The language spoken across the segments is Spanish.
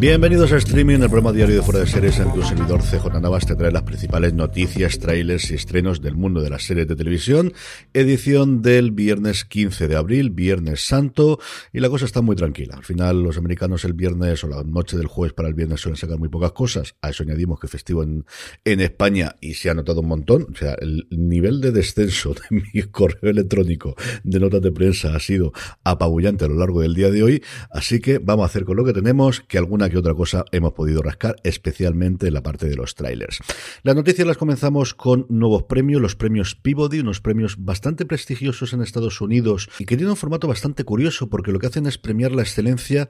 Bienvenidos a Streaming, el programa diario de Fuera de Series en que un servidor CJ Navas te trae las principales noticias, trailers y estrenos del mundo de las series de televisión. Edición del viernes 15 de abril, Viernes Santo, y la cosa está muy tranquila. Al final, los americanos el viernes o la noche del jueves para el viernes suelen sacar muy pocas cosas. A eso añadimos que festivo en, en España y se ha notado un montón. O sea, el nivel de descenso de mi correo electrónico de notas de prensa ha sido apabullante a lo largo del día de hoy. Así que vamos a hacer con lo que tenemos, que alguna que otra cosa hemos podido rascar, especialmente en la parte de los trailers. Las noticias las comenzamos con nuevos premios, los premios Peabody, unos premios bastante prestigiosos en Estados Unidos y que tienen un formato bastante curioso porque lo que hacen es premiar la excelencia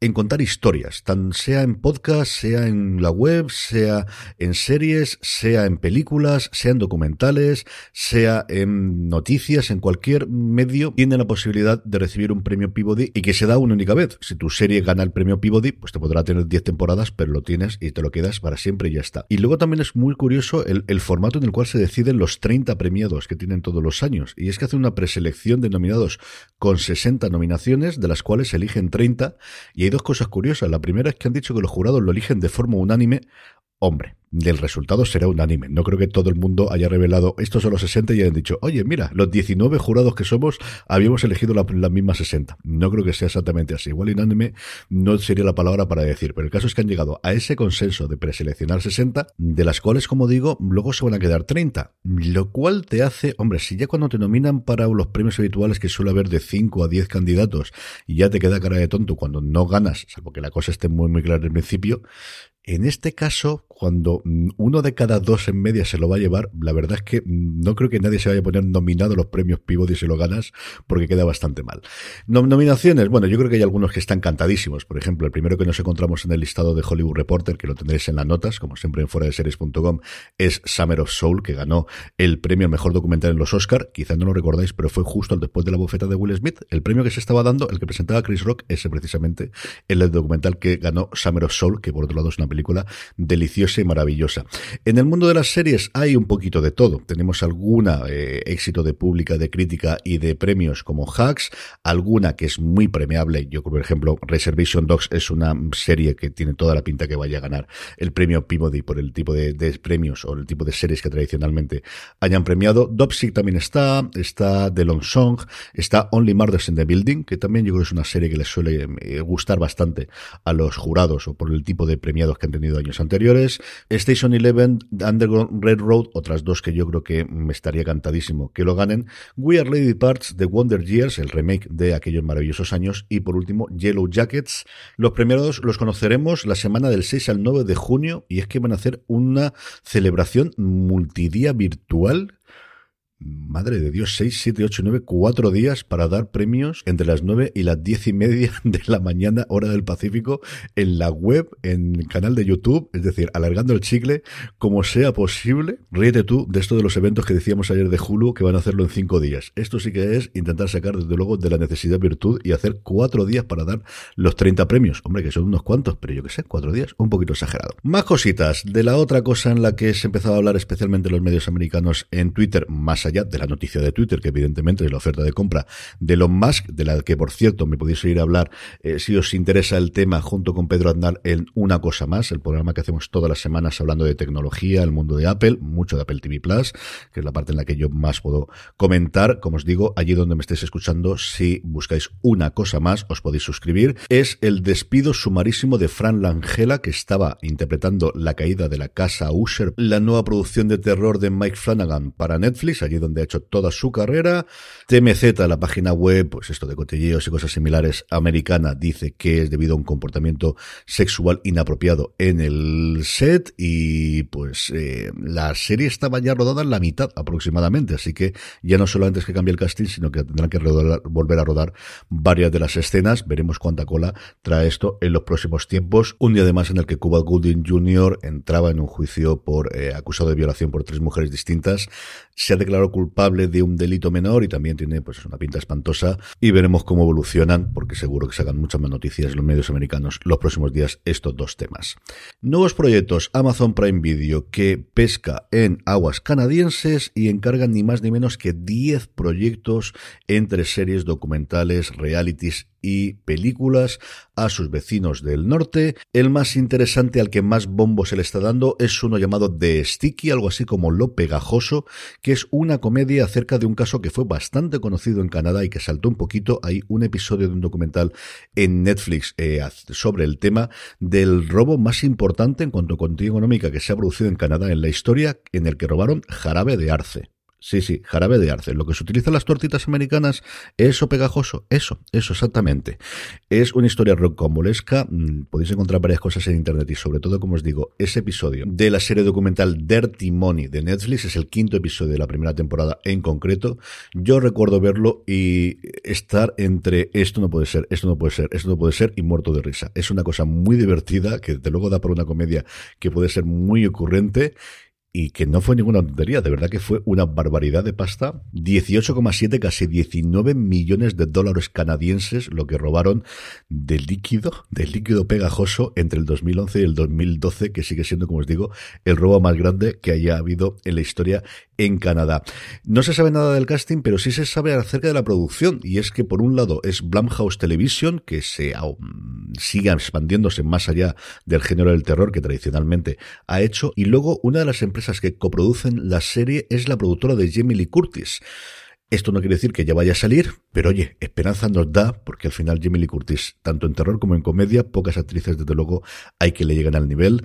en contar historias, tan sea en podcast, sea en la web, sea en series, sea en películas, sea en documentales, sea en noticias, en cualquier medio, tienen la posibilidad de recibir un premio Peabody y que se da una única vez. Si tu serie gana el premio Peabody, pues te podrá tener 10 temporadas, pero lo tienes y te lo quedas para siempre y ya está. Y luego también es muy curioso el, formato en el cual se deciden los 30 premiados que tienen todos los años. Y es que hace una preselección de nominados con 60 nominaciones, de las cuales eligen 30, y hay dos cosas curiosas. La primera es que han dicho que los jurados lo eligen de forma unánime. Hombre, el resultado será unánime. No creo que todo el mundo haya revelado estos son los 60 y hayan dicho, oye, mira, los 19 jurados que somos habíamos elegido las la mismas 60. No creo que sea exactamente así. Igual unánime no sería la palabra para decir, pero el caso es que han llegado a ese consenso de preseleccionar 60, de las cuales, como digo, luego se van a quedar 30. Lo cual te hace, hombre, si ya cuando te nominan para los premios habituales que suele haber de 5 a 10 candidatos y ya te queda cara de tonto cuando no ganas, salvo que la cosa esté muy muy clara al principio, en este caso, cuando mm, uno de cada dos en media se lo va a llevar, la verdad es que mm, no creo que nadie se vaya a poner nominado a los premios Peabody si lo ganas, porque queda bastante mal. nominaciones, bueno, yo creo que hay algunos que están cantadísimos. Por ejemplo, el primero que nos encontramos en el listado de Hollywood Reporter, que lo tendréis en las notas, como siempre en fuera de series.com, es Summer of Soul, que ganó el premio al mejor documental en los Oscar. Quizá no lo recordáis, pero fue justo después de la bofeta de Will Smith. El premio que se estaba dando, el que presentaba Chris Rock, ese precisamente el documental que ganó Summer of Soul, que por otro lado es una película deliciosa y maravillosa. En el mundo de las series hay un poquito de todo. Tenemos alguna eh, éxito de pública, de crítica y de premios como Hacks, alguna que es muy premiable. Yo, por ejemplo, Reservation Dogs es una serie que tiene toda la pinta que vaya a ganar el premio Peabody por el tipo de, de premios o el tipo de series que tradicionalmente hayan premiado. Dopsic también está, está The Long Song, está Only Murders in the Building, que también yo creo que es una serie que les suele eh, gustar bastante a los jurados o por el tipo de premiados que han tenido años anteriores. Station Eleven, Underground Railroad, otras dos que yo creo que me estaría cantadísimo que lo ganen. We Are Lady Parts, The Wonder Years, el remake de aquellos maravillosos años. Y por último, Yellow Jackets. Los premiados los conoceremos la semana del 6 al 9 de junio y es que van a hacer una celebración multidía virtual madre de Dios, 6, 7, 8, 9, 4 días para dar premios entre las 9 y las 10 y media de la mañana, hora del Pacífico, en la web, en el canal de YouTube, es decir, alargando el chicle como sea posible. Ríete tú de esto de los eventos que decíamos ayer de Hulu que van a hacerlo en 5 días. Esto sí que es intentar sacar, desde luego, de la necesidad virtud y hacer 4 días para dar los 30 premios. Hombre, que son unos cuantos, pero yo que sé, 4 días, un poquito exagerado. Más cositas de la otra cosa en la que se empezaba a hablar especialmente los medios americanos en Twitter, más allá de la noticia de Twitter, que evidentemente es la oferta de compra de Elon Musk, de la que por cierto me podéis ir a hablar eh, si os interesa el tema junto con Pedro Aznar en Una Cosa Más, el programa que hacemos todas las semanas hablando de tecnología, el mundo de Apple, mucho de Apple TV Plus, que es la parte en la que yo más puedo comentar. Como os digo, allí donde me estéis escuchando, si buscáis Una Cosa Más, os podéis suscribir. Es el despido sumarísimo de Fran Langella, que estaba interpretando La caída de la casa Usher, la nueva producción de terror de Mike Flanagan para Netflix, allí donde ha hecho toda su carrera. TMZ, la página web, pues esto de cotilleos y cosas similares, americana, dice que es debido a un comportamiento sexual inapropiado en el set y pues eh, la serie estaba ya rodada en la mitad aproximadamente, así que ya no solamente es que cambie el casting, sino que tendrán que volver a rodar varias de las escenas. Veremos cuánta cola trae esto en los próximos tiempos. Un día además en el que Cuba Gooding Jr. entraba en un juicio por eh, acusado de violación por tres mujeres distintas. Se ha declarado culpable de un delito menor y también tiene pues una pinta espantosa y veremos cómo evolucionan porque seguro que sacan muchas más noticias en los medios americanos los próximos días estos dos temas. Nuevos proyectos Amazon Prime Video que pesca en aguas canadienses y encargan ni más ni menos que 10 proyectos entre series documentales, realities y películas a sus vecinos del norte. El más interesante al que más bombo se le está dando es uno llamado The Sticky, algo así como Lo Pegajoso, que es una comedia acerca de un caso que fue bastante conocido en Canadá y que saltó un poquito. Hay un episodio de un documental en Netflix eh, sobre el tema del robo más importante en cuanto a contenido económica que se ha producido en Canadá en la historia, en el que robaron jarabe de arce. Sí, sí, jarabe de arce. Lo que se utiliza en las tortitas americanas, eso pegajoso, eso, eso exactamente. Es una historia rocambolesca. Mm, podéis encontrar varias cosas en internet y sobre todo, como os digo, ese episodio de la serie documental Dirty Money de Netflix es el quinto episodio de la primera temporada en concreto. Yo recuerdo verlo y estar entre esto no puede ser, esto no puede ser, esto no puede ser y muerto de risa. Es una cosa muy divertida que de luego da por una comedia que puede ser muy ocurrente y que no fue ninguna tontería, de verdad que fue una barbaridad de pasta. 18,7, casi 19 millones de dólares canadienses lo que robaron de líquido, de líquido pegajoso entre el 2011 y el 2012, que sigue siendo, como os digo, el robo más grande que haya habido en la historia en Canadá. No se sabe nada del casting, pero sí se sabe acerca de la producción, y es que por un lado es Blumhouse Television, que se sigue expandiéndose más allá del género del terror que tradicionalmente ha hecho, y luego una de las empresas que coproducen la serie es la productora de Jamie Lee Curtis. Esto no quiere decir que ya vaya a salir, pero oye, esperanza nos da, porque al final Jamie Lee Curtis, tanto en terror como en comedia, pocas actrices desde luego hay que le lleguen al nivel.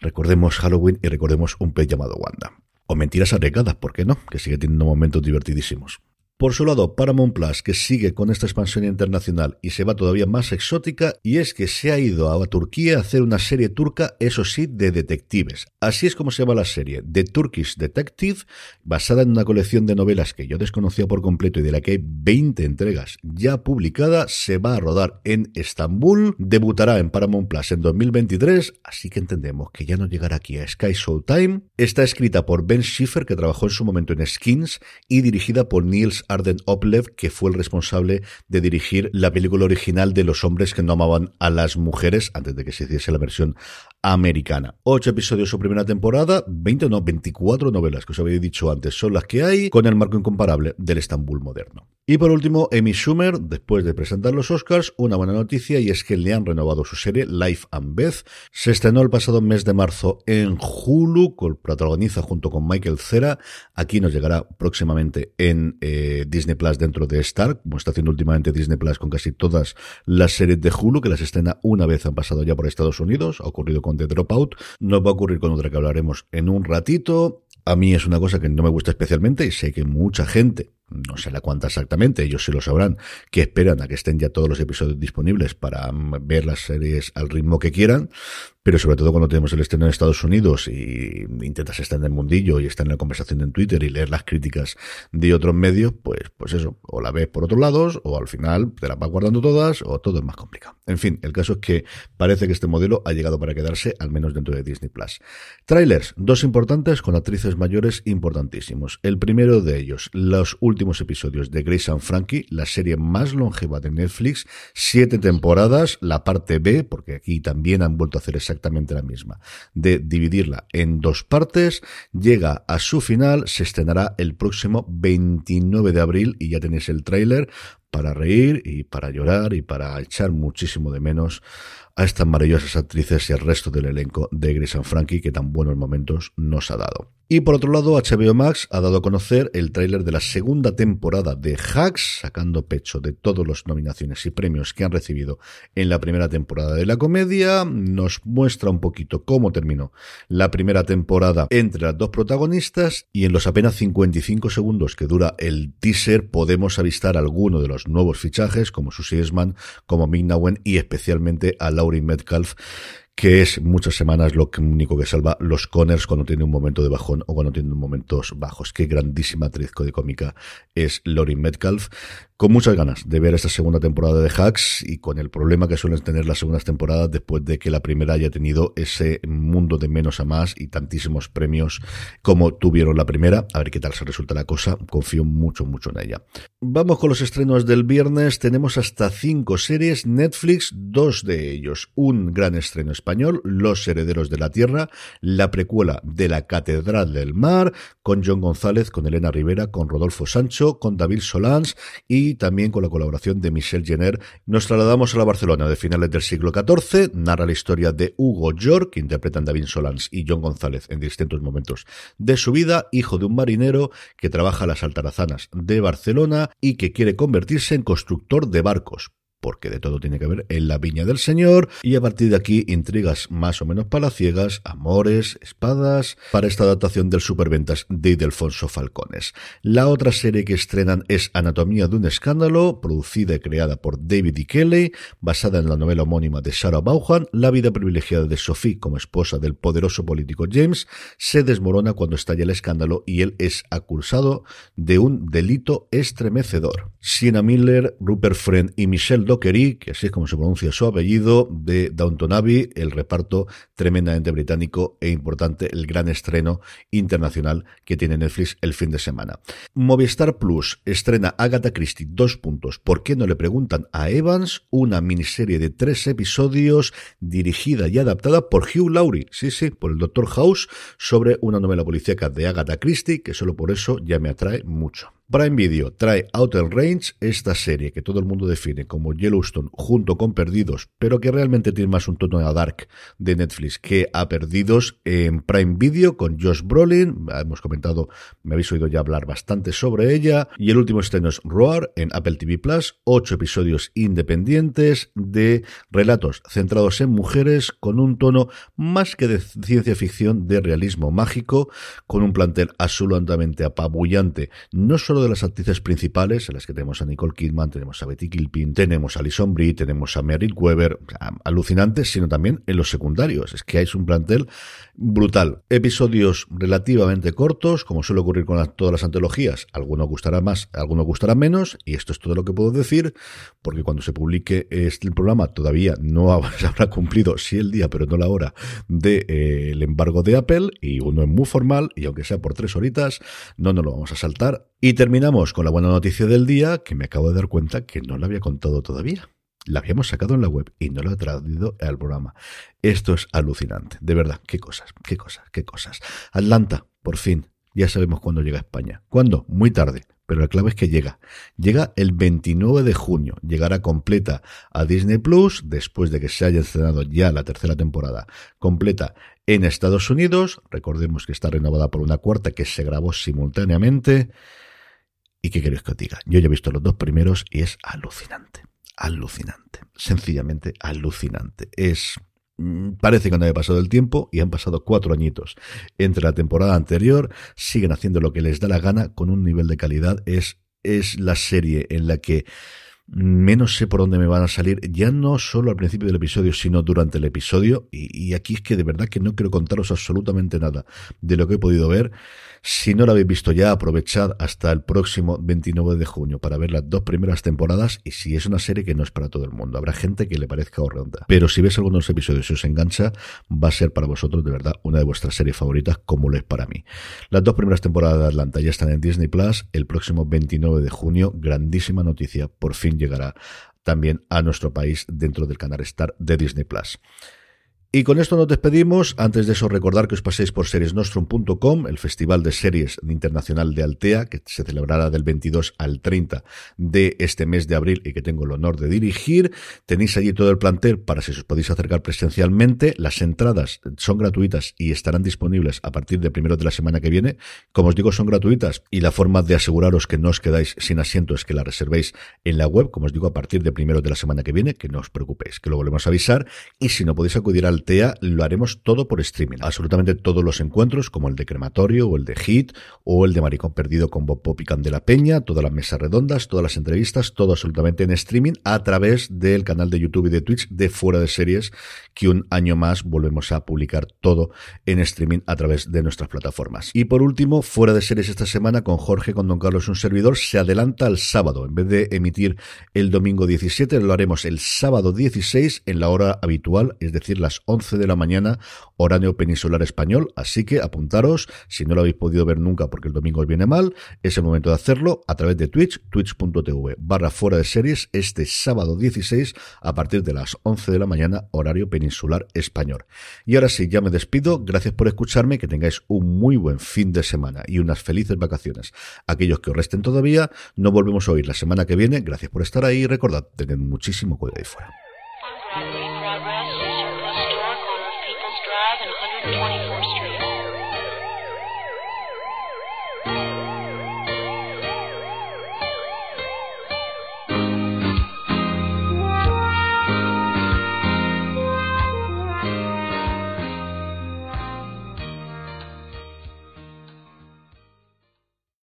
Recordemos Halloween y recordemos un pez llamado Wanda. O mentiras arriesgadas, ¿por qué no? Que sigue teniendo momentos divertidísimos. Por su lado, Paramount Plus, que sigue con esta expansión internacional y se va todavía más exótica, y es que se ha ido a Turquía a hacer una serie turca, eso sí, de detectives. Así es como se llama la serie, The Turkish Detective, basada en una colección de novelas que yo desconocía por completo y de la que hay 20 entregas ya publicadas, se va a rodar en Estambul, debutará en Paramount Plus en 2023, así que entendemos que ya no llegará aquí a Sky Showtime. Está escrita por Ben Schiffer, que trabajó en su momento en Skins, y dirigida por Niels Arden Oplev, que fue el responsable de dirigir la película original de los hombres que no amaban a las mujeres antes de que se hiciese la versión americana. Ocho episodios su primera temporada, 20 o no, 24 novelas que os había dicho antes son las que hay, con el marco incomparable del Estambul moderno. Y por último, Amy Schumer, después de presentar los Oscars, una buena noticia y es que le han renovado su serie Life and Beth. Se estrenó el pasado mes de marzo en Hulu, protagoniza junto con Michael Cera. Aquí nos llegará próximamente en eh, Disney Plus dentro de Star, como está haciendo últimamente Disney Plus con casi todas las series de Hulu, que las estrena una vez han pasado ya por Estados Unidos, ha ocurrido con The Dropout, nos va a ocurrir con otra que hablaremos en un ratito. A mí es una cosa que no me gusta especialmente y sé que mucha gente no sé la cuánta exactamente, ellos sí lo sabrán, que esperan a que estén ya todos los episodios disponibles para mm, ver las series al ritmo que quieran, pero sobre todo cuando tenemos el estreno en Estados Unidos y intentas estar en el mundillo y estar en la conversación en Twitter y leer las críticas de otros medios, pues, pues eso, o la ves por otros lados, o al final te las vas guardando todas, o todo es más complicado. En fin, el caso es que parece que este modelo ha llegado para quedarse, al menos dentro de Disney Plus. Trailers, dos importantes con actrices mayores importantísimos. El primero de ellos, los últimos últimos episodios de Grace and Frankie, la serie más longeva de Netflix, siete temporadas, la parte B, porque aquí también han vuelto a hacer exactamente la misma, de dividirla en dos partes, llega a su final, se estrenará el próximo 29 de abril y ya tenéis el tráiler para reír y para llorar y para echar muchísimo de menos a estas maravillosas actrices y al resto del elenco de Grace and Frankie que tan buenos momentos nos ha dado. Y por otro lado, HBO Max ha dado a conocer el tráiler de la segunda temporada de Hacks, sacando pecho de todas las nominaciones y premios que han recibido en la primera temporada de la comedia. Nos muestra un poquito cómo terminó la primera temporada entre las dos protagonistas y en los apenas 55 segundos que dura el teaser podemos avistar alguno de los nuevos fichajes como Susie Esman, como Mignawen y especialmente a Laurie Metcalf que es muchas semanas lo único que salva los Conners cuando tiene un momento de bajón o cuando tiene momentos bajos. Qué grandísima actriz cómica es Lori Metcalf con muchas ganas de ver esta segunda temporada de Hacks y con el problema que suelen tener las segundas temporadas después de que la primera haya tenido ese mundo de menos a más y tantísimos premios como tuvieron la primera. A ver qué tal se resulta la cosa. Confío mucho, mucho en ella. Vamos con los estrenos del viernes. Tenemos hasta cinco series. Netflix, dos de ellos. Un gran estreno español, Los Herederos de la Tierra, la precuela de La Catedral del Mar, con John González, con Elena Rivera, con Rodolfo Sancho, con David Solans y también con la colaboración de Michel Jenner. Nos trasladamos a la Barcelona de finales del siglo XIV, narra la historia de Hugo York, que interpretan David Solans y John González en distintos momentos de su vida, hijo de un marinero que trabaja a las altarazanas de Barcelona y que quiere convertirse en constructor de barcos porque de todo tiene que ver en la viña del Señor, y a partir de aquí intrigas más o menos palaciegas, amores, espadas, para esta adaptación del superventas de Ildefonso Falcones. La otra serie que estrenan es Anatomía de un escándalo, producida y creada por David E. Kelly, basada en la novela homónima de Sarah Vaughan, la vida privilegiada de Sophie como esposa del poderoso político James se desmorona cuando estalla el escándalo y él es acusado de un delito estremecedor. Sienna Miller, Rupert Friend y Michelle Dockery, que así es como se pronuncia su apellido, de Downton Abbey, el reparto tremendamente británico e importante, el gran estreno internacional que tiene Netflix el fin de semana. Movistar Plus estrena Agatha Christie, dos puntos. ¿Por qué no le preguntan a Evans? Una miniserie de tres episodios dirigida y adaptada por Hugh Laurie, sí, sí, por el Doctor House, sobre una novela policíaca de Agatha Christie, que solo por eso ya me atrae mucho. Prime Video trae Outer Range, esta serie que todo el mundo define como Yellowstone junto con Perdidos, pero que realmente tiene más un tono a dark de Netflix que a Perdidos en Prime Video con Josh Brolin. Hemos comentado, me habéis oído ya hablar bastante sobre ella. Y el último estreno es Roar en Apple TV Plus, ocho episodios independientes de relatos centrados en mujeres con un tono más que de ciencia ficción, de realismo mágico, con un plantel absolutamente apabullante, no solo de las actrices principales, en las que tenemos a Nicole Kidman, tenemos a Betty Kilpin, tenemos a Alison Brie, tenemos a Meryl Weber, alucinantes, sino también en los secundarios. Es que hay un plantel brutal. Episodios relativamente cortos, como suele ocurrir con todas las antologías. Algunos gustará más, algunos gustará menos, y esto es todo lo que puedo decir, porque cuando se publique este programa todavía no se habrá cumplido, sí el día, pero no la hora, del de, eh, embargo de Apple, y uno es muy formal, y aunque sea por tres horitas, no nos lo vamos a saltar. Y terminamos con la buena noticia del día, que me acabo de dar cuenta que no la había contado todavía. La habíamos sacado en la web y no la he traído al programa. Esto es alucinante. De verdad, qué cosas, qué cosas, qué cosas. Atlanta, por fin. Ya sabemos cuándo llega a España. ¿Cuándo? Muy tarde. Pero la clave es que llega. Llega el 29 de junio. Llegará completa a Disney Plus después de que se haya estrenado ya la tercera temporada completa en Estados Unidos. Recordemos que está renovada por una cuarta que se grabó simultáneamente. ¿Y qué queréis que os diga? Yo ya he visto los dos primeros y es alucinante. Alucinante. Sencillamente alucinante. Es mm, Parece que no haya pasado el tiempo y han pasado cuatro añitos. Entre la temporada anterior siguen haciendo lo que les da la gana con un nivel de calidad. Es, es la serie en la que menos sé por dónde me van a salir, ya no solo al principio del episodio, sino durante el episodio. Y, y, aquí es que de verdad que no quiero contaros absolutamente nada de lo que he podido ver. Si no lo habéis visto ya, aprovechad hasta el próximo 29 de junio para ver las dos primeras temporadas y si es una serie que no es para todo el mundo, habrá gente que le parezca horrenda. Pero si ves algunos episodios y os engancha, va a ser para vosotros de verdad una de vuestras series favoritas como lo es para mí. Las dos primeras temporadas de Atlanta ya están en Disney Plus el próximo 29 de junio. Grandísima noticia, por fin llegará también a nuestro país dentro del canal Star de Disney Plus. Y con esto nos despedimos. Antes de eso, recordar que os paséis por seriesnostrum.com, el festival de series internacional de Altea, que se celebrará del 22 al 30 de este mes de abril y que tengo el honor de dirigir. Tenéis allí todo el plantel para si os podéis acercar presencialmente. Las entradas son gratuitas y estarán disponibles a partir de primero de la semana que viene. Como os digo, son gratuitas y la forma de aseguraros que no os quedáis sin asiento es que la reservéis en la web, como os digo, a partir de primero de la semana que viene, que no os preocupéis, que lo volvemos a avisar. Y si no podéis acudir al Lo haremos todo por streaming. Absolutamente todos los encuentros, como el de Crematorio o el de Hit o el de Maricón Perdido con Bob Pop y Candela Peña, todas las mesas redondas, todas las entrevistas, todo absolutamente en streaming a través del canal de YouTube y de Twitch de Fuera de Series, que un año más volvemos a publicar todo en streaming a través de nuestras plataformas. Y por último, Fuera de Series esta semana con Jorge, con Don Carlos, un servidor, se adelanta al sábado. En vez de emitir el domingo 17, lo haremos el sábado 16 en la hora habitual, es decir, las 11 de la mañana, horario peninsular español. Así que apuntaros, si no lo habéis podido ver nunca porque el domingo viene mal, es el momento de hacerlo a través de Twitch, twitch.tv barra fuera de series, este sábado 16 a partir de las 11 de la mañana, horario peninsular español. Y ahora sí, ya me despido. Gracias por escucharme, que tengáis un muy buen fin de semana y unas felices vacaciones. Aquellos que os resten todavía, no volvemos a oír la semana que viene. Gracias por estar ahí recordad, tened muchísimo cuidado ahí fuera.